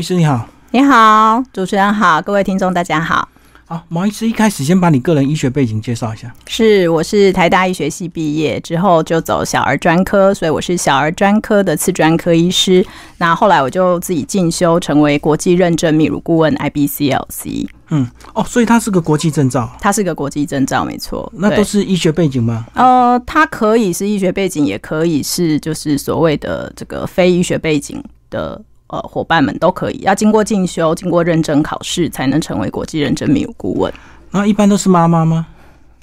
医师你好，你好，主持人好，各位听众大家好。好，毛医师一开始先把你个人医学背景介绍一下。是，我是台大医学系毕业之后就走小儿专科，所以我是小儿专科的次专科医师。那后来我就自己进修，成为国际认证泌乳顾问 IBCLC。嗯，哦，所以它是个国际证照，它是个国际证照，没错。那都是医学背景吗？呃，它可以是医学背景，也可以是就是所谓的这个非医学背景的。呃，伙伴们都可以要经过进修、经过认证考试，才能成为国际认证泌乳顾问。那一般都是妈妈吗？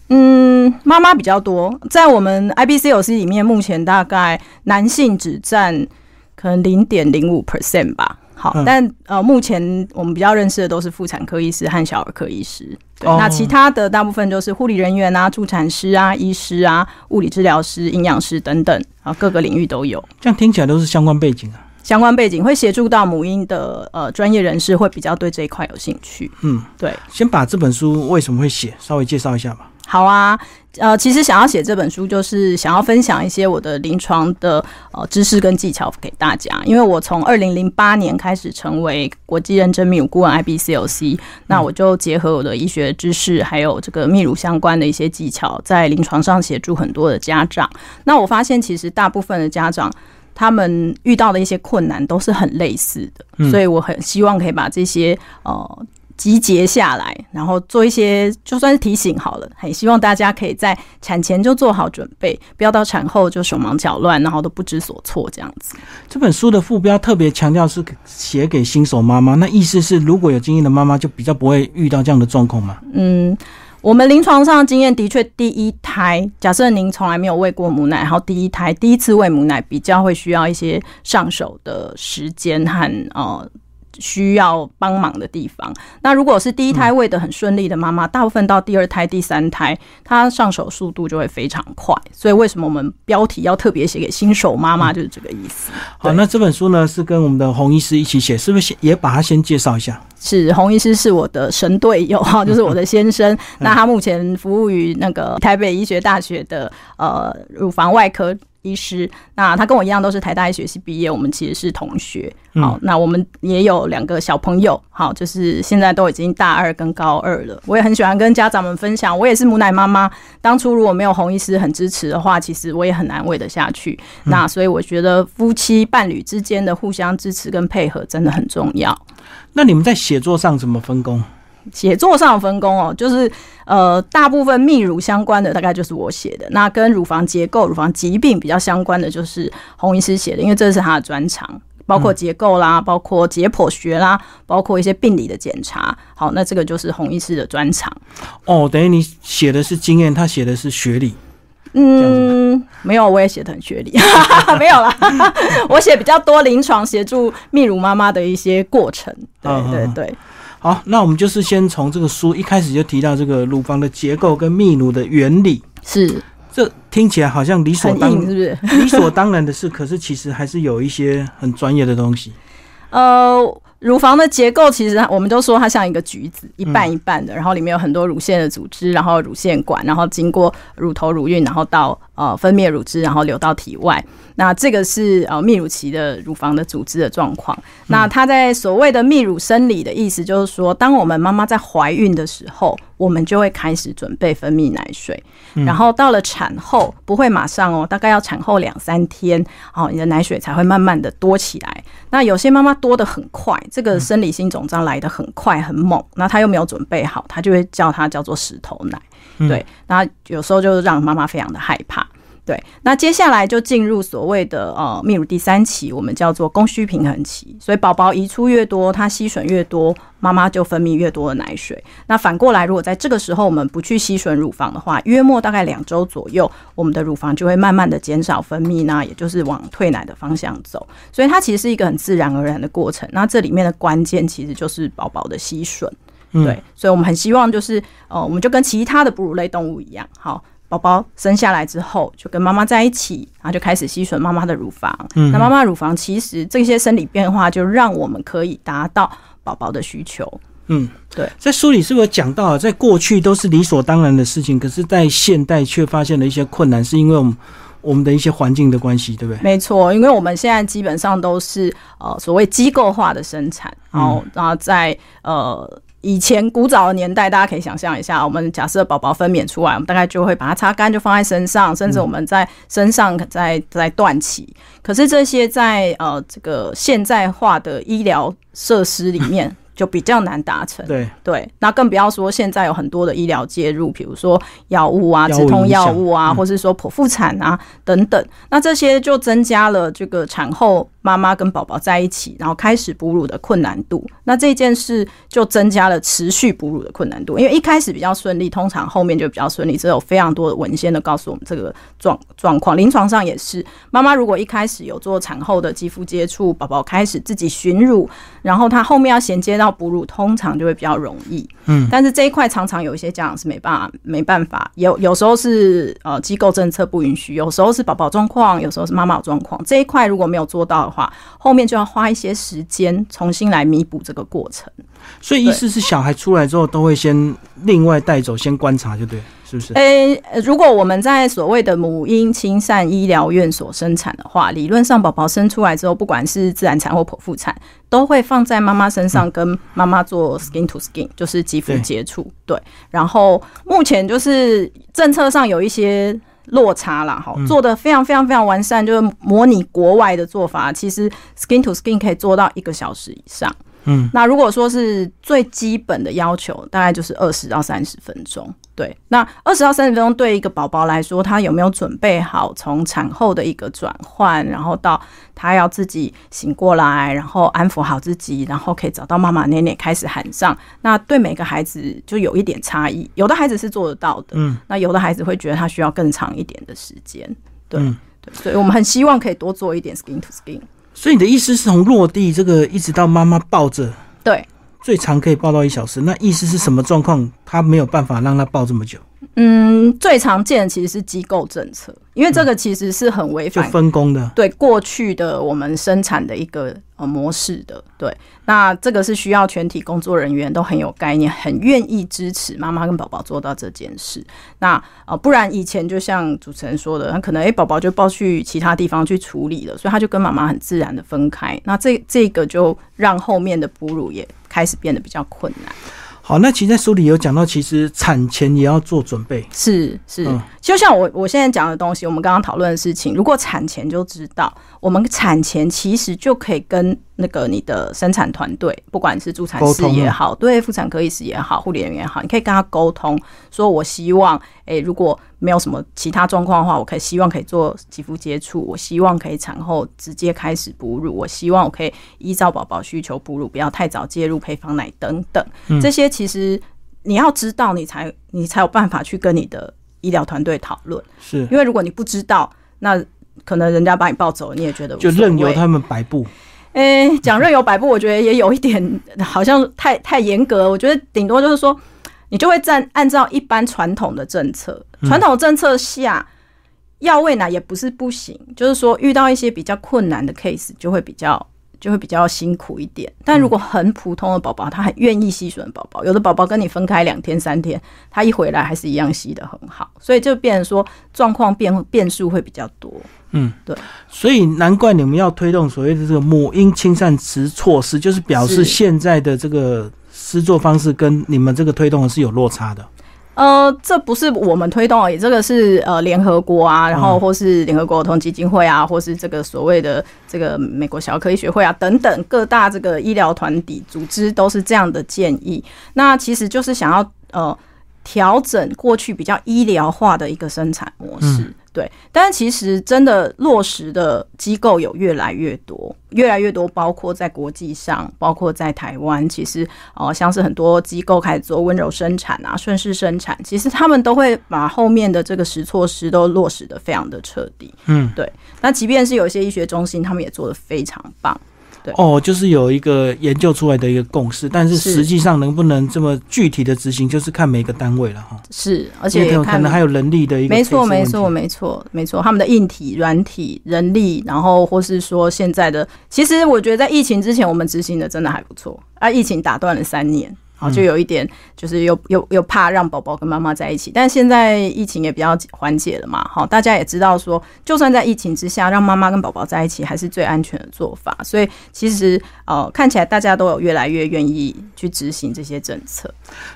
嗯，妈妈比较多。在我们 IBCOC 里面，目前大概男性只占可能零点零五 percent 吧。好，但呃，目前我们比较认识的都是妇产科医师和小儿科医师。对，那其他的大部分就是护理人员啊、助产师啊、医师啊、物理治疗师、营养师等等啊，各个领域都有。这样听起来都是相关背景啊。相关背景会协助到母婴的呃专业人士会比较对这一块有兴趣。嗯，对。先把这本书为什么会写稍微介绍一下吧。好啊，呃，其实想要写这本书，就是想要分享一些我的临床的呃知识跟技巧给大家。因为我从二零零八年开始成为国际认证泌乳顾问 IBCLC，那我就结合我的医学知识，还有这个泌乳相关的一些技巧，在临床上协助很多的家长。那我发现，其实大部分的家长。他们遇到的一些困难都是很类似的，所以我很希望可以把这些呃集结下来，然后做一些就算是提醒好了，很希望大家可以在产前就做好准备，不要到产后就手忙脚乱，然后都不知所措这样子。这本书的副标特别强调是写给新手妈妈，那意思是如果有经验的妈妈就比较不会遇到这样的状况吗？嗯。我们临床上的经验的确，第一胎假设您从来没有喂过母奶，然后第一胎第一次喂母奶比较会需要一些上手的时间和呃。需要帮忙的地方。那如果是第一胎喂的很顺利的妈妈，大部分到第二胎、第三胎，她上手速度就会非常快。所以为什么我们标题要特别写给新手妈妈，就是这个意思。好，那这本书呢是跟我们的洪医师一起写，是不是也把它先介绍一下？是洪医师是我的神队友哈，就是我的先生。那他目前服务于那个台北医学大学的呃乳房外科。医师，那他跟我一样都是台大医学系毕业，我们其实是同学。好，那我们也有两个小朋友，好，就是现在都已经大二跟高二了。我也很喜欢跟家长们分享，我也是母奶妈妈。当初如果没有洪医师很支持的话，其实我也很难喂得下去。那所以我觉得夫妻伴侣之间的互相支持跟配合真的很重要。那你们在写作上怎么分工？写作上分工哦，就是呃，大部分泌乳相关的大概就是我写的，那跟乳房结构、乳房疾病比较相关的就是洪医师写的，因为这是他的专长，包括结构啦，包括解剖学啦，包括一些病理的检查。好，那这个就是洪医师的专长。哦，等于你写的是经验，他写的是学历。嗯，没有，我也写的很学历，没有啦，我写比较多临床协助泌乳妈妈的一些过程。对对对。好，那我们就是先从这个书一开始就提到这个乳房的结构跟泌乳的原理，是这听起来好像理所当然，是不是 理所当然的事？可是其实还是有一些很专业的东西。呃，乳房的结构其实我们都说它像一个橘子，一半一半的，然后里面有很多乳腺的组织，然后乳腺管，然后经过乳头乳晕，然后到呃分泌乳汁，然后流到体外。那这个是呃泌乳期的乳房的组织的状况。那它在所谓的泌乳生理的意思，就是说，当我们妈妈在怀孕的时候，我们就会开始准备分泌奶水，然后到了产后不会马上哦，大概要产后两三天，哦，你的奶水才会慢慢的多起来。那有些妈妈多的很快，这个生理性肿胀来的很快很猛，那她又没有准备好，她就会叫它叫做石头奶。对，那有时候就让妈妈非常的害怕。对，那接下来就进入所谓的呃泌乳第三期，我们叫做供需平衡期。所以宝宝移出越多，它吸吮越多，妈妈就分泌越多的奶水。那反过来，如果在这个时候我们不去吸吮乳房的话，约莫大概两周左右，我们的乳房就会慢慢的减少分泌，那也就是往退奶的方向走。所以它其实是一个很自然而然的过程。那这里面的关键其实就是宝宝的吸吮。对，所以我们很希望就是呃，我们就跟其他的哺乳类动物一样，好。宝宝生下来之后，就跟妈妈在一起，然后就开始吸吮妈妈的乳房。嗯那妈妈乳房其实这些生理变化，就让我们可以达到宝宝的需求。嗯，对。在书里是不是讲到，在过去都是理所当然的事情，可是在现代却发现了一些困难，是因为我们我们的一些环境的关系，对不对？没错，因为我们现在基本上都是呃所谓机构化的生产，然后然后在呃。以前古早的年代，大家可以想象一下，我们假设宝宝分娩出来，我们大概就会把它擦干，就放在身上，甚至我们在身上在在断脐。可是这些在呃这个现代化的医疗设施里面。就比较难达成，对对，那更不要说现在有很多的医疗介入，比如说药物啊、止痛药物啊，或是说剖腹产啊等等，那这些就增加了这个产后妈妈跟宝宝在一起，然后开始哺乳的困难度。那这件事就增加了持续哺乳的困难度，因为一开始比较顺利，通常后面就比较顺利。这有非常多的文献的告诉我们这个状状况，临床上也是，妈妈如果一开始有做产后的肌肤接触，宝宝开始自己寻乳，然后他后面要衔接到。哺乳通常就会比较容易，嗯，但是这一块常常有一些家长是没办法，没办法，有有时候是呃机构政策不允许，有时候是宝宝状况，有时候是妈妈状况，这一块如果没有做到话，后面就要花一些时间重新来弥补这个过程。所以意思是小孩出来之后都会先另外带走，先观察就对。是不是？呃，如果我们在所谓的母婴亲善医疗院所生产的话，理论上宝宝生出来之后，不管是自然产或剖腹产，都会放在妈妈身上，跟妈妈做 skin to skin，就是肌肤接触。对。然后目前就是政策上有一些落差啦，哈，做的非常非常非常完善，就是模拟国外的做法，其实 skin to skin 可以做到一个小时以上。嗯，那如果说是最基本的要求，大概就是二十到三十分钟。对，那二十到三十分钟对一个宝宝来说，他有没有准备好从产后的一个转换，然后到他要自己醒过来，然后安抚好自己，然后可以找到妈妈奶奶开始喊上。那对每个孩子就有一点差异，有的孩子是做得到的，嗯，那有的孩子会觉得他需要更长一点的时间。对，对，所以我们很希望可以多做一点 skin to skin。所以你的意思是从落地这个一直到妈妈抱着，对，最长可以抱到一小时。那意思是什么状况？他没有办法让他抱这么久？嗯，最常见的其实是机构政策，因为这个其实是很违反分工的，对过去的我们生产的一个呃模式的。对，那这个是需要全体工作人员都很有概念，很愿意支持妈妈跟宝宝做到这件事。那呃，不然以前就像主持人说的，他可能哎宝宝就抱去其他地方去处理了，所以他就跟妈妈很自然的分开。那这这个就让后面的哺乳也开始变得比较困难。好，那其实在书里有讲到，其实产前也要做准备。是是，就像我我现在讲的东西，我们刚刚讨论的事情，如果产前就知道，我们产前其实就可以跟。那个你的生产团队，不管是助产师也好，对妇产科医师也好，护理人员也好，你可以跟他沟通，说我希望，诶，如果没有什么其他状况的话，我可以希望可以做肌肤接触，我希望可以产后直接开始哺乳，我希望我可以依照宝宝需求哺乳，不要太早介入配方奶等等。这些其实你要知道，你才你才有办法去跟你的医疗团队讨论。是因为如果你不知道，那可能人家把你抱走，你也觉得就任由他们摆布。诶，讲任由摆布，我觉得也有一点好像太太严格。我觉得顶多就是说，你就会按按照一般传统的政策，传统政策下要喂奶也不是不行，就是说遇到一些比较困难的 case 就会比较就会比较辛苦一点。但如果很普通的宝宝，他很愿意吸吮宝宝，有的宝宝跟你分开两天三天，他一回来还是一样吸的很好，所以就变成说状况变变数会比较多。嗯，对，所以难怪你们要推动所谓的这个母婴亲善词措施，就是表示现在的这个施作方式跟你们这个推动的是有落差的。呃，这不是我们推动而已，这个是呃联合国啊，然后或是联合国儿童基金会啊，或是这个所谓的这个美国小儿科医学会啊等等各大这个医疗团体组织都是这样的建议。那其实就是想要呃调整过去比较医疗化的一个生产模式。对，但是其实真的落实的机构有越来越多，越来越多，包括在国际上，包括在台湾，其实哦，像是很多机构开始做温柔生产啊、顺势生产，其实他们都会把后面的这个实措施都落实的非常的彻底。嗯，对。那即便是有一些医学中心，他们也做的非常棒。哦，就是有一个研究出来的一个共识，但是实际上能不能这么具体的执行，就是看每个单位了哈。是，而且可能还有人力的一个没错，没错，没错，没错，他们的硬体、软体、人力，然后或是说现在的，其实我觉得在疫情之前，我们执行的真的还不错，啊，疫情打断了三年。好，就有一点就是又又又怕让宝宝跟妈妈在一起。但现在疫情也比较缓解了嘛，好，大家也知道说，就算在疫情之下，让妈妈跟宝宝在一起还是最安全的做法。所以其实呃，看起来大家都有越来越愿意去执行这些政策。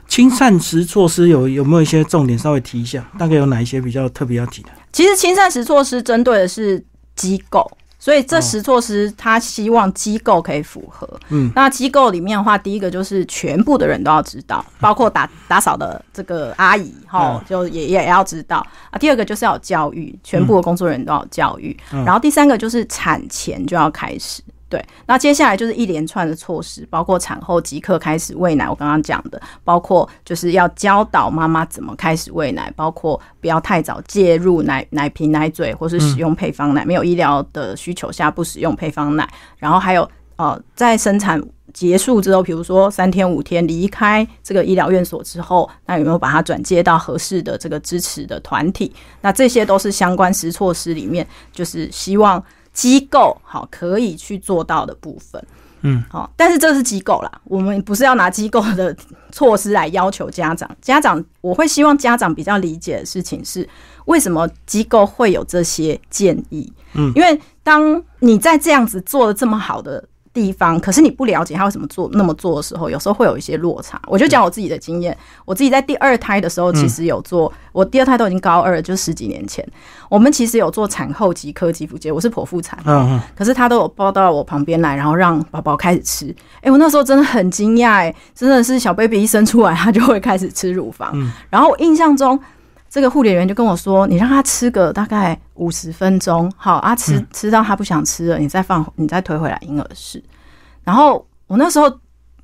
轻膳食措施有有没有一些重点稍微提一下？大概有哪一些比较特别要提的？其实轻膳食措施针对的是机构。所以这十措施，他希望机构可以符合。嗯，那机构里面的话，第一个就是全部的人都要知道，包括打打扫的这个阿姨哈，就也也要知道啊。第二个就是要教育，全部的工作人员都要教育。然后第三个就是产前就要开始。对，那接下来就是一连串的措施，包括产后即刻开始喂奶，我刚刚讲的，包括就是要教导妈妈怎么开始喂奶，包括不要太早介入奶奶瓶、奶嘴，或是使用配方奶，没有医疗的需求下不使用配方奶。然后还有呃，在生产结束之后，比如说三天五天离开这个医疗院所之后，那有没有把它转接到合适的这个支持的团体？那这些都是相关实措施里面，就是希望。机构好可以去做到的部分，嗯，好，但是这是机构啦，我们不是要拿机构的措施来要求家长。家长，我会希望家长比较理解的事情是，为什么机构会有这些建议？嗯，因为当你在这样子做的这么好的。地方，可是你不了解他为什么做那么做的时候，有时候会有一些落差。我就讲我自己的经验，我自己在第二胎的时候，其实有做，我第二胎都已经高二，就十几年前，我们其实有做产后即刻肌肤接，我是剖腹产，嗯嗯，可是他都有抱到我旁边来，然后让宝宝开始吃。哎，我那时候真的很惊讶，哎，真的是小 baby 一生出来，他就会开始吃乳房。然后我印象中。这个护理员就跟我说：“你让他吃个大概五十分钟，好啊，吃吃到他不想吃了，你再放，你再推回来婴儿室。”然后我那时候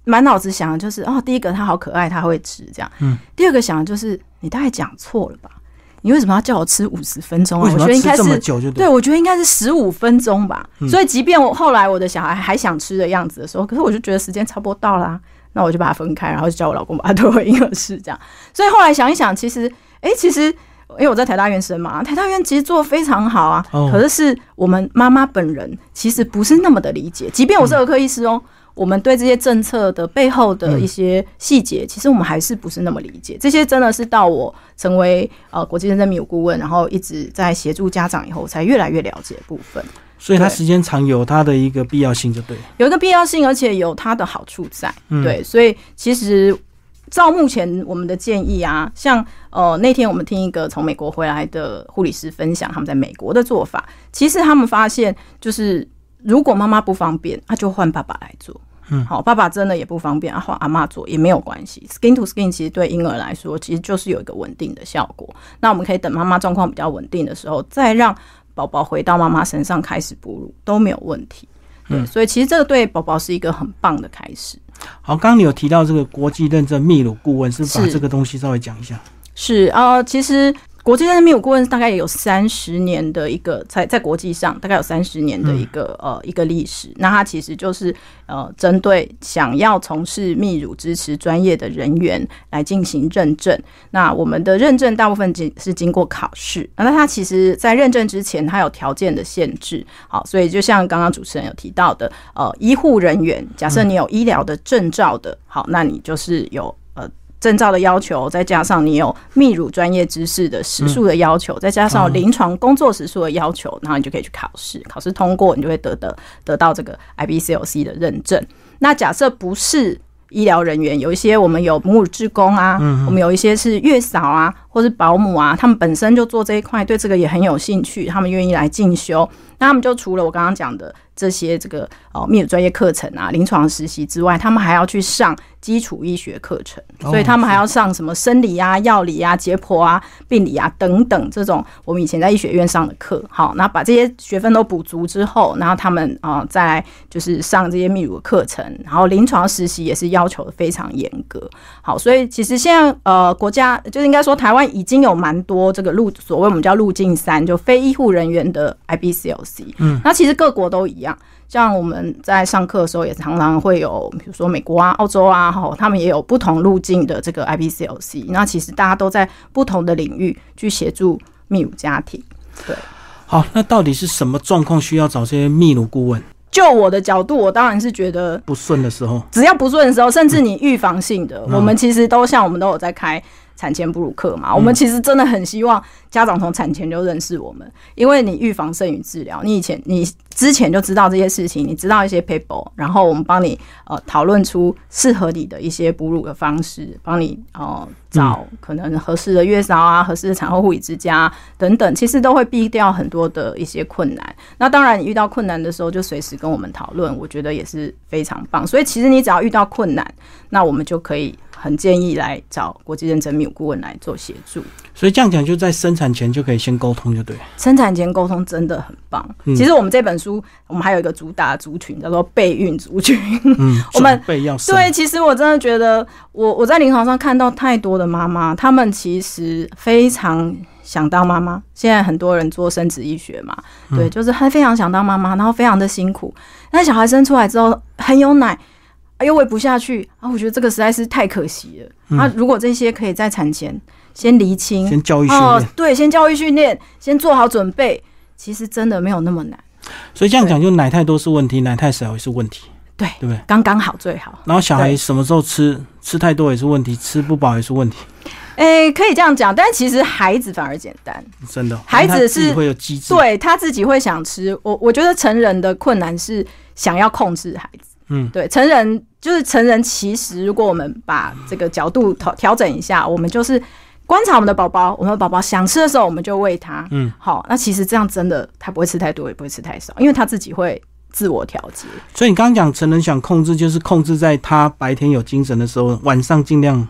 满脑子想的就是：哦，第一个他好可爱，他会吃这样。嗯。第二个想的就是：你大概讲错了吧？你为什么要叫我吃五十分钟啊？我觉得应该是对，我觉得应该是十五分钟吧。所以，即便我后来我的小孩还想吃的样子的时候，可是我就觉得时间差不多到啦，那我就把它分开，然后就叫我老公把它推回婴儿室这样。所以后来想一想，其实。哎，其实因为我在台大院生嘛，台大院其实做的非常好啊。可是是我们妈妈本人其实不是那么的理解，即便我是儿科医师哦，我们对这些政策的背后的一些细节，其实我们还是不是那么理解。这些真的是到我成为呃国际认证泌乳顾问，然后一直在协助家长以后，才越来越了解部分。所以它时间长有它的一个必要性，就对，有一个必要性，而且有它的好处在。对，所以其实。照目前我们的建议啊，像呃那天我们听一个从美国回来的护理师分享他们在美国的做法，其实他们发现就是如果妈妈不方便，那就换爸爸来做。嗯，好，爸爸真的也不方便，啊换阿妈做也没有关系。Skin to skin 其实对婴儿来说其实就是有一个稳定的效果。那我们可以等妈妈状况比较稳定的时候，再让宝宝回到妈妈身上开始哺乳都没有问题。嗯，所以其实这个对宝宝是一个很棒的开始。好，刚刚你有提到这个国际认证秘鲁顾问，是把这个东西稍微讲一下。是啊，其实。国际认证泌乳顾问大概也有三十年的一个在在国际上大概有三十年的一个呃一个历史。那它其实就是呃针对想要从事泌乳支持专业的人员来进行认证。那我们的认证大部分经是经过考试。那它其实在认证之前，它有条件的限制。好，所以就像刚刚主持人有提到的，呃，医护人员，假设你有医疗的证照的，好，那你就是有。证照的要求，再加上你有泌乳专业知识的时数的要求，再加上临床工作时数的要求，然后你就可以去考试，考试通过，你就会得得得到这个 IBCLC 的认证。那假设不是医疗人员，有一些我们有母乳职工啊，我们有一些是月嫂啊，或是保姆啊，他们本身就做这一块，对这个也很有兴趣，他们愿意来进修，那他们就除了我刚刚讲的。这些这个哦，泌乳专业课程啊，临床实习之外，他们还要去上基础医学课程，所以他们还要上什么生理啊、药理啊、解剖啊、病理啊等等这种我们以前在医学院上的课。好，那把这些学分都补足之后，然后他们啊再就是上这些泌乳的课程，然后临床实习也是要求的非常严格。好，所以其实现在呃，国家就是应该说台湾已经有蛮多这个路，所谓我们叫路径三，就非医护人员的 IBCLC。嗯，那其实各国都一样。像我们在上课的时候，也常常会有，比如说美国啊、澳洲啊，哈，他们也有不同路径的这个 IBCLC。那其实大家都在不同的领域去协助泌乳家庭。对，好，那到底是什么状况需要找这些泌乳顾问？就我的角度，我当然是觉得不顺的时候，只要不顺的时候，甚至你预防性的，我们其实都像我们都有在开产前哺乳课嘛。我们其实真的很希望家长从产前就认识我们，因为你预防胜于治疗。你以前你之前就知道这些事情，你知道一些 paper，然后我们帮你呃讨论出适合你的一些哺乳的方式，帮你哦找可能合适的月嫂啊、合适的产后护理之家等等，其实都会避掉很多的一些困难。那当然，你遇到困难的时候就随时跟我们讨论，我觉得也是非常棒。所以其实你只要遇到困难，那我们就可以很建议来找国际认证泌乳顾问来做协助。所以这样讲，就在生产前就可以先沟通，就对了。生产前沟通真的很棒。其实我们这本书，我们还有一个主打族群叫做备孕族群。嗯，我们备要生对，其实我真的觉得，我我在临床上看到太多的妈妈，她们其实非常想当妈妈。现在很多人做生殖医学嘛，对，就是她非常想当妈妈，然后非常的辛苦。但小孩生出来之后很有奶，又喂不下去啊，我觉得这个实在是太可惜了。啊，如果这些可以在产前先厘清，先教育训练哦，对，先教育训练，先做好准备，其实真的没有那么难。所以这样讲，就奶太多是问题，奶太少也是问题，对，对不对？刚刚好最好。然后小孩什么时候吃，吃太多也是问题，吃不饱也是问题，诶、可以这样讲，但其实孩子反而简单，真的。孩子是会有机制，对他自己会想吃。我我觉得成人的困难是想要控制孩子。嗯，对，成人就是成人，其实如果我们把这个角度调调整一下，我们就是观察我们的宝宝，我们的宝宝想吃的时候，我们就喂他。嗯，好，那其实这样真的他不会吃太多，也不会吃太少，因为他自己会自我调节。所以你刚刚讲成人想控制，就是控制在他白天有精神的时候，晚上尽量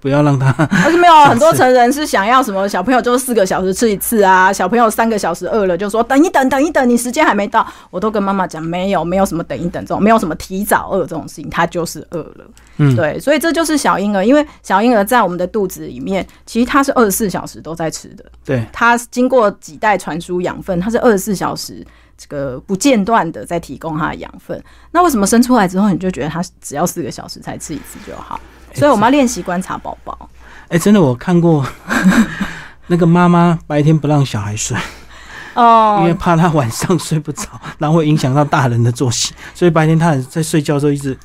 不要让他。而且没有啊很多成人是想要什么小朋友就是四个小时吃一次啊，小朋友三个小时饿了就说等一等等一等，你时间还没到，我都跟妈妈讲没有没有什么等一等这种，没有什么提早饿这种事情，他就是饿了。嗯对，所以这就是小婴儿，因为小婴儿在我们的肚子里面，其实他是二十四小时都在吃的，对，他经过几代传输养分，他是二十四小时。这个不间断的在提供他的养分，那为什么生出来之后你就觉得他只要四个小时才吃一次就好？所以我们要练习观察宝宝。哎、真的我看过 那个妈妈白天不让小孩睡，哦。因为哦，怕他晚上睡不着，然后会影响到大人的作息，所以白天他在睡觉的时候一直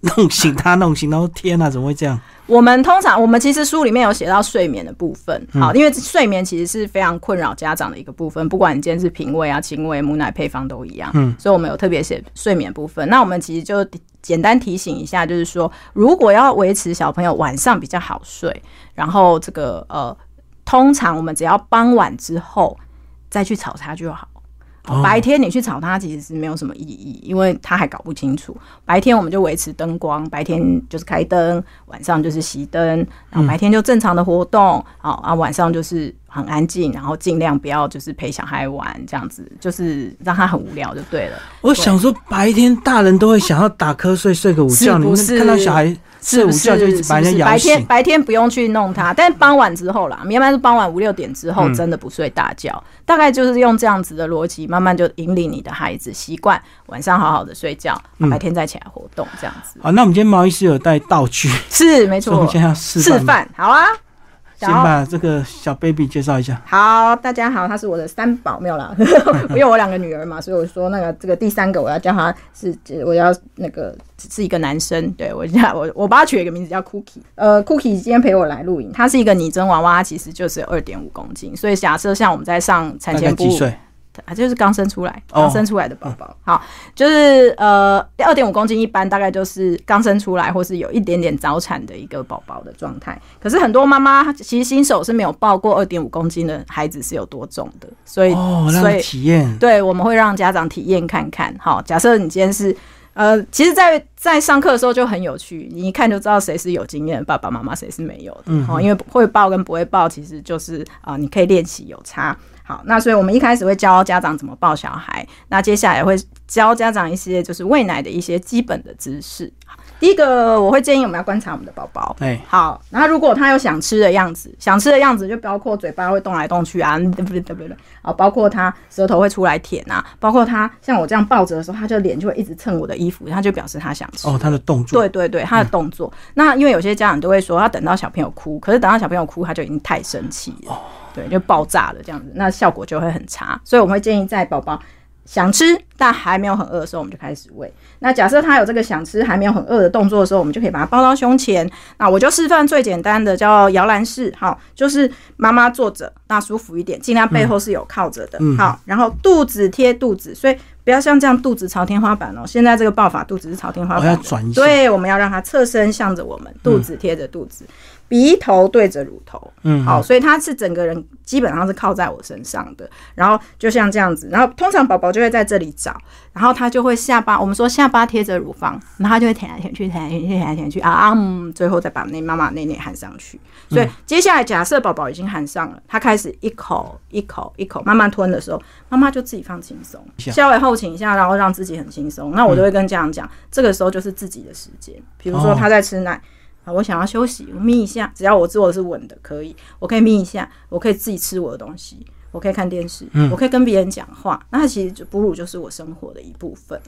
弄醒他，弄醒，然后天哪、怎么会这样？我们通常我们其实书里面有写到睡眠的部分，嗯好，因为睡眠其实是非常困扰家长的一个部分，不管你今天是平胃啊、亲喂、母奶配方都一样，嗯，所以我们有特别写睡眠部分。那我们其实就简单提醒一下，就是说，如果要维持小朋友晚上比较好睡，然后这个呃，通常我们只要傍晚之后再去吵他就好。哦白天你去吵他其实是没有什么意义，因为他还搞不清楚。白天我们就维持灯光，白天就是开灯，晚上就是熄灯，然后白天就正常的活动，好啊，晚上就是很安静，然后尽量不要就是陪小孩玩这样子，就是让他很无聊就对了。我想说，白天大人都会想要打瞌睡、睡个午觉，你是不是看到小孩睡午？觉就一直把人是不是家摇醒。白天白天不用去弄他，但傍晚之后啦，一般是傍晚五六点之后，嗯真的不睡大觉，大概就是用这样子的逻辑，慢慢就引领你的孩子习惯晚上好好的睡觉，嗯白天再起来活动，这样子好，那我们今天毛医师有带道具，是没错我们。现在要示示。范好啊，先把这个小 baby 介绍一下。好，大家好，他是我的三宝，没有啦，因为我两个女儿嘛，所以我说那个这个第三个我要叫他是，我要那个是一个男生，对我叫我我帮他取了一个名字叫 Cookie，呃，Cookie 今天陪我来录影，他是一个拟真娃娃，其实就是二点五公斤，所以假设像我们在上产前哺乳几岁？啊，就是刚生出来，哦刚生出来的宝宝。好，就是呃，二点五公斤，一般大概就是刚生出来，或是有一点点早产的一个宝宝的状态。可是很多妈妈其实新手是没有抱过二点五公斤的孩子是有多重的，所以、哦，所以体验。对，我们会让家长体验看看。好，假设你今天是。呃，其实在，在上课的时候就很有趣，你一看就知道谁是有经验的爸爸妈妈，谁是没有的。嗯哦，因为会抱跟不会抱，其实就是啊、你可以练习有差。好，那所以我们一开始会教家长怎么抱小孩，那接下来会教家长一些就是喂奶的一些基本的知识。好第一个我会建议我们要观察我们的宝宝，哎，好，然后如果他有想吃的样子，想吃的样子就包括嘴巴会动来动去啊，对不对？对不对？啊，包括他舌头会出来舔啊，包括他像我这样抱着的时候，他就脸就会一直蹭我的衣服，他就表示他想吃。哦，他的动作。对对对，他的动作。那因为有些家长都会说，他等到小朋友哭，可是等到小朋友哭，他就已经太生气了，对，就爆炸了这样子，那效果就会很差。所以我们会建议在宝宝想吃但还没有很饿的时候，我们就开始喂。那假设他有这个想吃还没有很饿的动作的时候，我们就可以把它抱到胸前。那我就示范最简单的叫摇篮式，好，就是妈妈坐着，那舒服一点，尽量背后是有靠着的，好，然后肚子贴肚子，所以不要像这样肚子朝天花板哦。现在这个抱法肚子是朝天花板，要转一下，对，我们要让它侧身向着我们，肚子贴着肚子。鼻头对着乳头，嗯，好，所以他是整个人基本上是靠在我身上的，然后就像这样子，然后通常宝宝就会在这里找，然后他就会下巴，我们说下巴贴着乳房，然后他就会舔来舔去，舔来舔去，舔来舔去啊，嗯，最后再把那妈妈那内含上去。所以接下来假设宝宝已经含上了，他开始一口一口一口慢慢吞的时候，妈妈就自己放轻松，稍微后倾一下，然后让自己很轻松。那我就会跟家长讲，这个时候就是自己的时间，比如说他在吃奶。啊，我想要休息，我眯一下，只要我做的是稳的，可以，我可以眯一下，我可以自己吃我的东西，我可以看电视，我可以跟别人讲话，那其实哺乳就是我生活的一部分。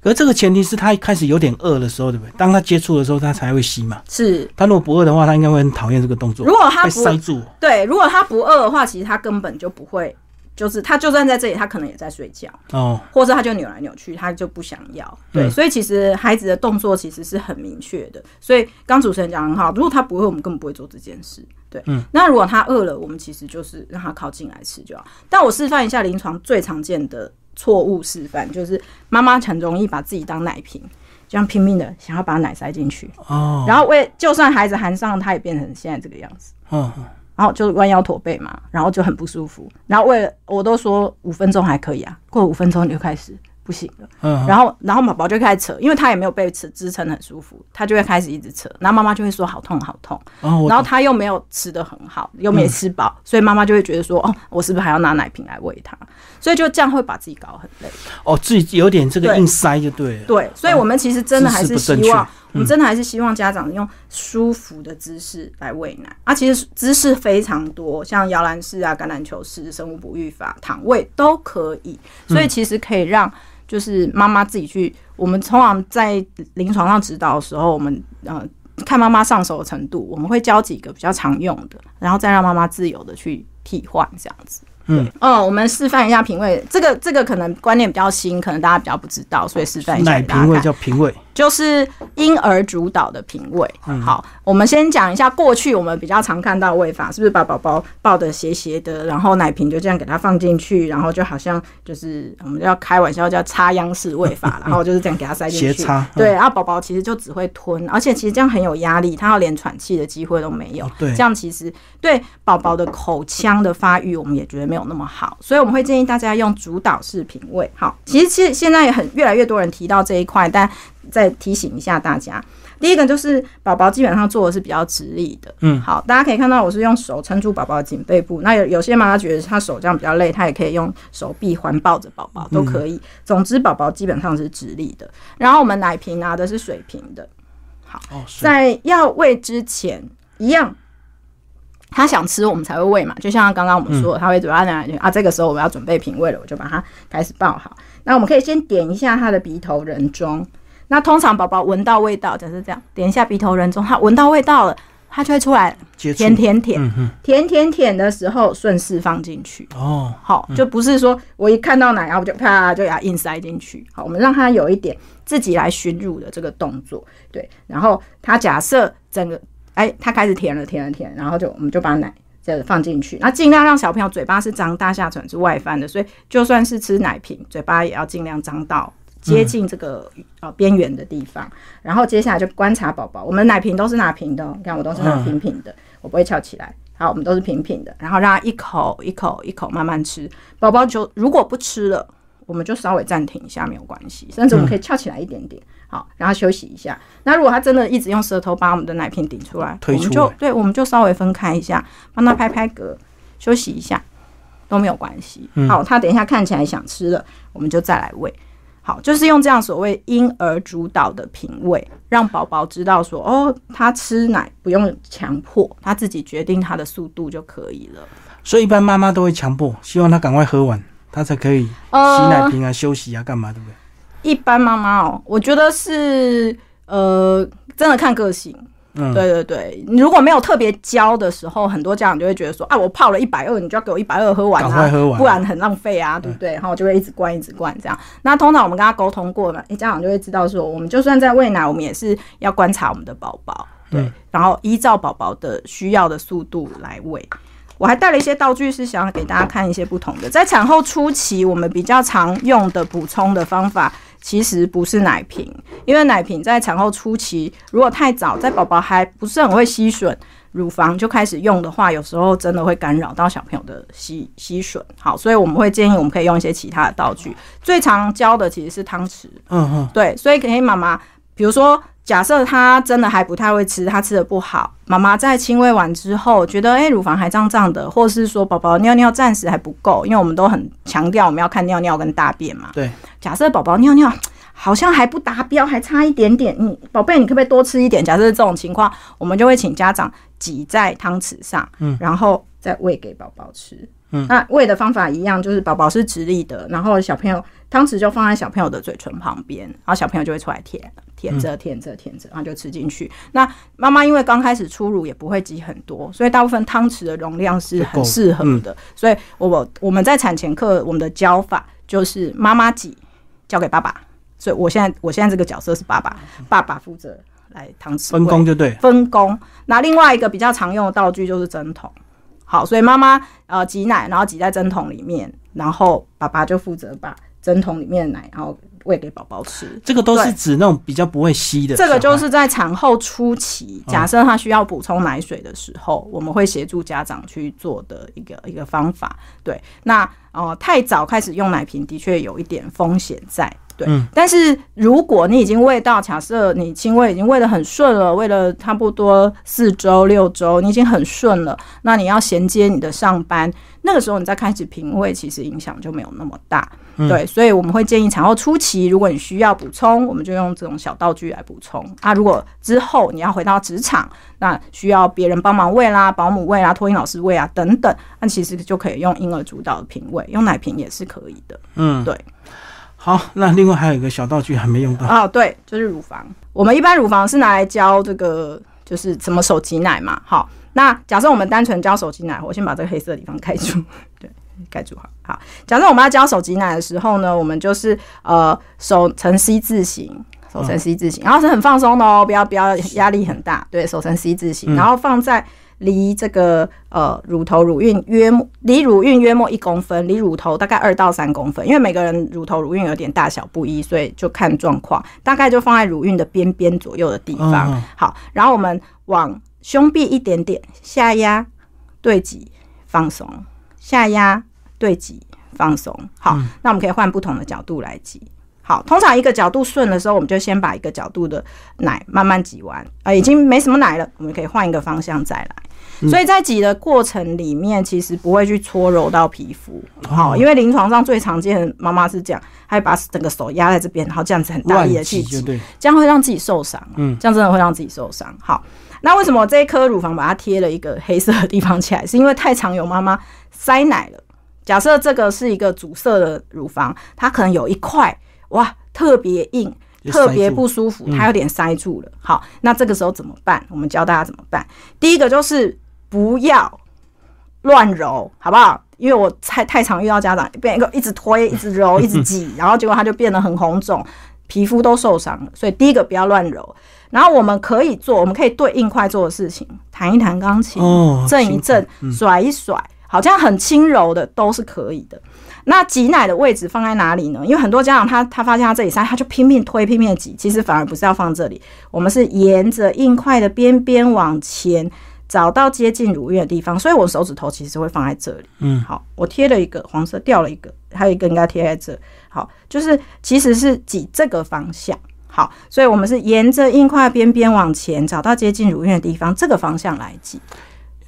可是这个前提是他一开始有点饿的时候，对不对？当他接触的时候，他才会吸嘛。是，他如果不饿的话，他应该会很讨厌这个动作。如果他不塞住，对，如果他不饿的话，其实他根本就不会。就是他就算在这里，他可能也在睡觉哦，或者他就扭来扭去，他就不想要。对，所以其实孩子的动作其实是很明确的。所以刚主持人讲很好，如果他不会，我们根本不会做这件事。对，嗯。那如果他饿了，我们其实就是让他靠近来吃就好。但我示范一下临床最常见的错误示范，就是妈妈很容易把自己当奶瓶，这样拼命的想要把奶塞进去哦，然后为就算孩子含上，他也变成现在这个样子。嗯。然后就弯腰驼背嘛，然后就很不舒服。然后为了我都说五分钟还可以啊，过五分钟你就开始不行了。嗯。然后，然后宝宝就开始扯，因为他也没有被支支撑很舒服，他就会开始一直扯。然后妈妈就会说好痛好痛。哦。然后他又没有吃的很好，又没吃饱，所以妈妈就会觉得说哦，我是不是还要拿奶瓶来喂他？所以就这样会把自己搞很累。哦，自己有点这个硬塞就对了。对，所以我们其实真的还是希望。我们真的还是希望家长用舒服的姿势来喂奶啊！其实姿势非常多，像摇篮式啊、橄榄球式、生物哺育法、躺位都可以。所以其实可以让就是妈妈自己去。我们通常在临床上指导的时候，我们呃看妈妈上手的程度，我们会教几个比较常用的，然后再让妈妈自由的去替换这样子。嗯哦，我们示范一下品味，这个这个可能观念比较新，可能大家比较不知道，所以示范一下。奶品味叫品味，就是婴儿主导的品味。好，我们先讲一下过去我们比较常看到喂法，是不是把宝宝抱的斜斜的，然后奶瓶就这样给他放进去，然后就好像就是我们要开玩笑叫插秧式喂法，然后就是这样给他塞进去。斜插。对，然后宝宝其实就只会吞，而且其实这样很有压力，他要连喘气的机会都没有。对，这样其实对宝宝的口腔的发育，我们也觉得没有。有那么好，所以我们会建议大家用主导式品味。好，其实现现在也很越来越多人提到这一块，但再提醒一下大家，第一个就是宝宝基本上做的是比较直立的。嗯，好，大家可以看到我是用手撑住宝宝的颈背部。那有有些妈妈觉得她手这样比较累，她也可以用手臂环抱着宝宝都可以。总之，宝宝基本上是直立的。然后我们奶瓶拿的是水平的。好，在要喂之前一样。他想吃，我们才会喂嘛。就像刚刚我们说，他会嘴巴那样啊。这个时候我们要准备品味了，我就把它开始抱好。那我们可以先点一下他的鼻头人中。那通常宝宝闻到味道，就是这样，点一下鼻头人中，他闻到味道了，他就会出来舔舔舔，舔舔舔的时候顺势放进去。哦，好，就不是说我一看到奶，然后我就啪就给它硬塞进去。好，我们让他有一点自己来寻乳的这个动作。对，然后他假设整个。哎，他开始舔了，舔了，舔，然后就我们就把奶这放进去，那尽量让小朋友嘴巴是张大，下唇是外翻的，所以就算是吃奶瓶，嘴巴也要尽量张到接近这个呃边缘的地方。然后接下来就观察宝宝，我们奶瓶都是拿平的，你看我都是拿平平的，我不会翘起来。好，我们都是平平的，然后让他一口一口一口慢慢吃。宝宝就如果不吃了，我们就稍微暂停一下，没有关系，甚至我们可以翘起来一点点。好，然后休息一下。那如果他真的一直用舌头把我们的奶瓶顶出来，我们就对，我们就稍微分开一下，帮他拍拍嗝，休息一下都没有关系。好，他等一下看起来想吃了，我们就再来喂。好，就是用这样所谓婴儿主导的品味，让宝宝知道说，哦，他吃奶不用强迫，他自己决定他的速度就可以了。所以一般妈妈都会强迫，希望他赶快喝完，他才可以洗奶瓶啊、休息啊、干嘛，对不对？一般妈妈哦，我觉得是呃，真的看个性。嗯，对对对，你如果没有特别教的时候，很多家长就会觉得说，啊，我泡了一百二，你就要给我一百二喝完啊，喝完不然很浪费啊，对不对？然后就会一直灌一直灌这样。那通常我们跟他沟通过了，诶，家长就会知道说，我们就算在喂奶，我们也是要观察我们的宝宝，对，嗯然后依照宝宝的需要的速度来喂。我还带了一些道具，是想要给大家看一些不同的。在产后初期，我们比较常用的补充的方法，其实不是奶瓶，因为奶瓶在产后初期，如果太早，在宝宝还不是很会吸吮乳房就开始用的话，有时候真的会干扰到小朋友的吸吸吮。好，所以我们会建议我们可以用一些其他的道具。最常教的其实是汤匙，嗯嗯，对，所以可以妈妈，比如说，假设他真的还不太会吃，他吃的不好，妈妈在亲喂完之后，觉得诶乳房还胀胀的，或是说宝宝尿尿暂时还不够，因为我们都很强调我们要看尿尿跟大便嘛。对，假设宝宝尿尿好像还不达标，还差一点点，你宝贝，你可不可以多吃一点？假设是这种情况，我们就会请家长挤在汤匙上，嗯然后再喂给宝宝吃。嗯那喂的方法一样，就是宝宝是直立的，然后小朋友汤匙就放在小朋友的嘴唇旁边，然后小朋友就会出来舔，舔着舔着舔着，然后就吃进去。那妈妈因为刚开始初乳也不会挤很多，所以大部分汤匙的容量是很适合的。所以我我们在产前课我们的教法就是妈妈挤交给爸爸，所以我现在我现在这个角色是爸爸，爸爸负责来汤匙分工就对，分工。那另外一个比较常用的道具就是针筒。好，所以妈妈呃挤奶，然后挤在针筒里面，然后爸爸就负责把针筒里面的奶，然后喂给宝宝吃。这个都是指那种比较不会吸的。这个就是在产后初期，嗯假设他需要补充奶水的时候，我们会协助家长去做的一个一个方法。对，那呃太早开始用奶瓶的确有一点风险在。对，嗯但是如果你已经喂到，假设你亲喂已经喂得很顺了，喂了差不多四周六周，你已经很顺了，那你要衔接你的上班，那个时候你再开始平喂，其实影响就没有那么大。对，所以我们会建议产后初期，如果你需要补充，我们就用这种小道具来补充啊。如果之后你要回到职场，那需要别人帮忙喂啦、保姆喂啦、托婴老师喂啊等等，那其实就可以用婴儿主导的瓶喂，用奶瓶也是可以的。嗯，对。好，那另外还有一个小道具还没用到，哦，对，就是乳房。我们一般乳房是拿来教这个，就是什么手挤奶嘛。好，那假设我们单纯教手挤奶，我先把这个黑色的地方盖住，对，盖住好。好，假设我们要教手挤奶的时候呢，我们就是呃手呈 C 字形。手呈 C 字形，然后是很放松的哦，不要不要压力很大，对，手呈 C 字形，然后放在离这个呃乳头乳晕约莫离乳晕约莫一公分，离乳头大概二到三公分，因为每个人乳头乳晕有点大小不一，所以就看状况，大概就放在乳晕的边边左右的地方。嗯好，然后我们往胸壁一点点下压，对挤放松，下压对挤放松。好，那我们可以换不同的角度来挤。好，通常一个角度顺的时候，我们就先把一个角度的奶慢慢挤完，呃，已经没什么奶了，我们可以换一个方向再来。所以在挤的过程里面，其实不会去搓揉到皮肤，好、因为临床上最常见的妈妈是这样，还把整个手压在这边，然后这样子很大力的去挤，这样会让自己受伤，嗯这样真的会让自己受伤。好，那为什么这一颗乳房把它贴了一个黑色的地方起来？是因为太常有妈妈塞奶了。假设这个是一个阻塞的乳房，它可能有一块哇特别硬。特别不舒服，它有点塞住了。好，那这个时候怎么办？我们教大家怎么办。第一个就是不要乱揉，好不好？因为我太太常遇到家长变一个一直推、一直揉、一直挤，然后结果它就变得很红肿，皮肤都受伤了。所以第一个不要乱揉。然后我们可以做，我们可以对硬块做的事情，弹一弹钢琴，哦震一震，甩一甩，好像很轻柔的都是可以的。那挤奶的位置放在哪里呢？因为很多家长他他发现他这里塞，他就拼命推拼命地挤，其实反而不是要放这里，我们是沿着硬块的边边往前。找到接近乳晕的地方，所以我手指头其实会放在这里。嗯，好，我贴了一个黄色，掉了一个，还有一个应该贴在这。好，就是其实是挤这个方向。好，所以我们是沿着硬块边边往前，找到接近乳晕的地方，这个方向来挤。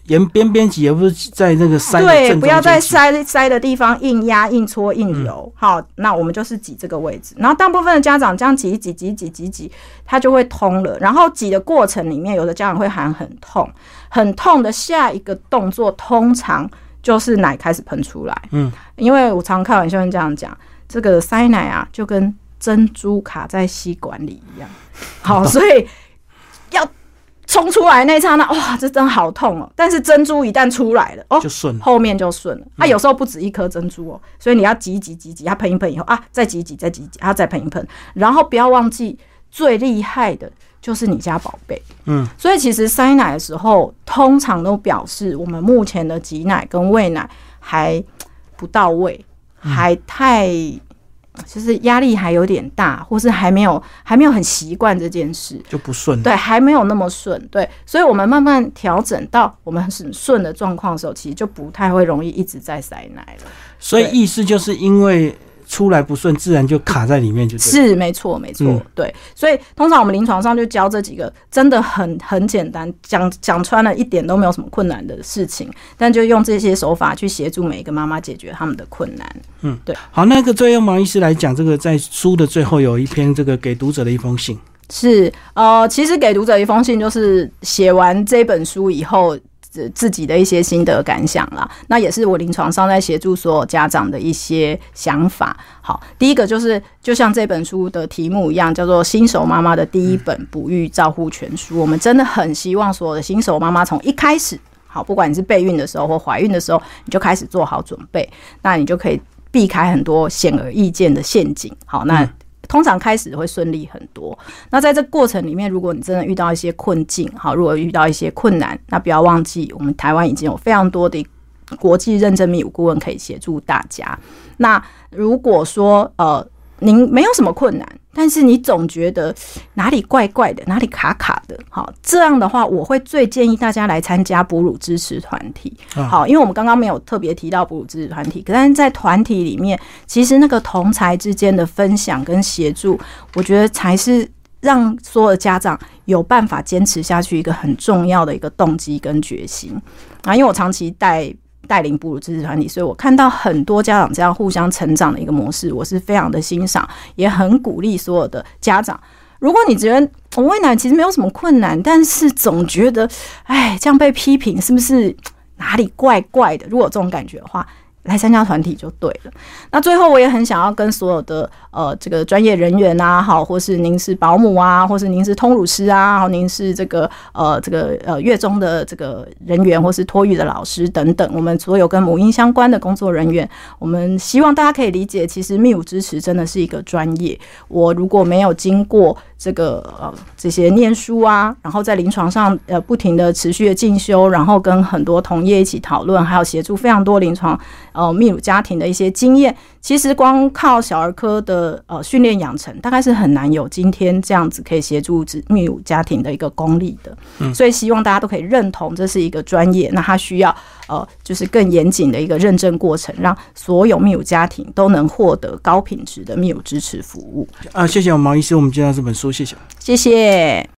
沿边边挤，而不是在那个塞对，不要在塞塞的地方硬压、硬搓、硬揉。好，那我们就是挤这个位置。然后大部分的家长这样挤一挤、挤挤、挤挤，它就会通了。然后挤的过程里面，有的家长会喊很痛，很痛的下一个动作，通常就是奶开始喷出来。嗯，因为我常开玩笑这样讲，这个塞奶啊，就跟珍珠卡在吸管里一样。好，所以要冲出来那一刹那，哇，这真好痛哦！但是珍珠一旦出来了，哦，就顺了。后面就顺了。啊，有时候不止一颗珍珠哦，所以你要挤一挤挤挤，它喷一喷以后啊，再挤一挤再挤一挤，它再喷一喷，然后不要忘记最厉害的就是你家宝贝。嗯，所以其实塞奶的时候，通常都表示我们目前的挤奶跟喂奶还不到位，还太就是压力还有点大，或是还没有还没有很习惯这件事。就不顺。对，还没有那么顺，对，所以我们慢慢调整到我们很顺的状况的时候，其实就不太会容易一直在塞奶了。所以意思就是因为出来不顺，自然就卡在里面，就。是，没错，没错，嗯对。所以通常我们临床上就教这几个，真的很很简单，讲讲穿了一点都没有什么困难的事情，但就用这些手法去协助每一个妈妈解决他们的困难。嗯，对好，那个最后毛医师来讲，这个在书的最后有一篇这个给读者的一封信。是，呃，其实给读者一封信，就是写完这本书以后。自自己的一些心得感想啦，那也是我临床上在协助所有家长的一些想法。好，第一个就是就像这本书的题目一样，叫做《新手妈妈的第一本哺育照护全书》。我们真的很希望所有的新手妈妈从一开始，好，不管你是备孕的时候或怀孕的时候，你就开始做好准备，那你就可以避开很多显而易见的陷阱。好，那。通常开始会顺利很多。那在这过程里面，如果你真的遇到一些困境，好，如果遇到一些困难，那不要忘记，我们台湾已经有非常多的国际认证泌乳顾问可以协助大家。那如果说呃您没有什么困难，但是你总觉得哪里怪怪的，哪里卡卡的，好，这样的话，我会最建议大家来参加哺乳支持团体。啊好，因为我们刚刚没有特别提到哺乳支持团体，可但是在团体里面，其实那个同才之间的分享跟协助，我觉得才是让所有的家长有办法坚持下去一个很重要的一个动机跟决心啊。因为我长期带带领哺乳支持团体，所以我看到很多家长这样互相成长的一个模式，我是非常的欣赏，也很鼓励所有的家长。如果你觉得我喂奶其实没有什么困难，但是总觉得，哎，这样被批评是不是哪里怪怪的？如果这种感觉的话，来参加团体就对了。那最后，我也很想要跟所有的呃这个专业人员啊，好，或是您是保姆啊，或是您是通乳师啊，好，您是这个呃这个呃月中的这个人员，或是托育的老师等等，我们所有跟母婴相关的工作人员，我们希望大家可以理解，其实泌乳支持真的是一个专业。我如果没有经过这个呃这些念书啊，然后在临床上呃不停的持续的进修，然后跟很多同业一起讨论，还有协助非常多临床呃泌乳家庭的一些经验。其实光靠小儿科的呃训练养成，大概是很难有今天这样子可以协助子泌乳家庭的一个功力的。嗯所以希望大家都可以认同这是一个专业，那它需要呃就是更严谨的一个认证过程，让所有泌乳家庭都能获得高品质的泌乳支持服务。啊，谢谢我们毛医师，我们介绍这本书，谢谢。谢谢。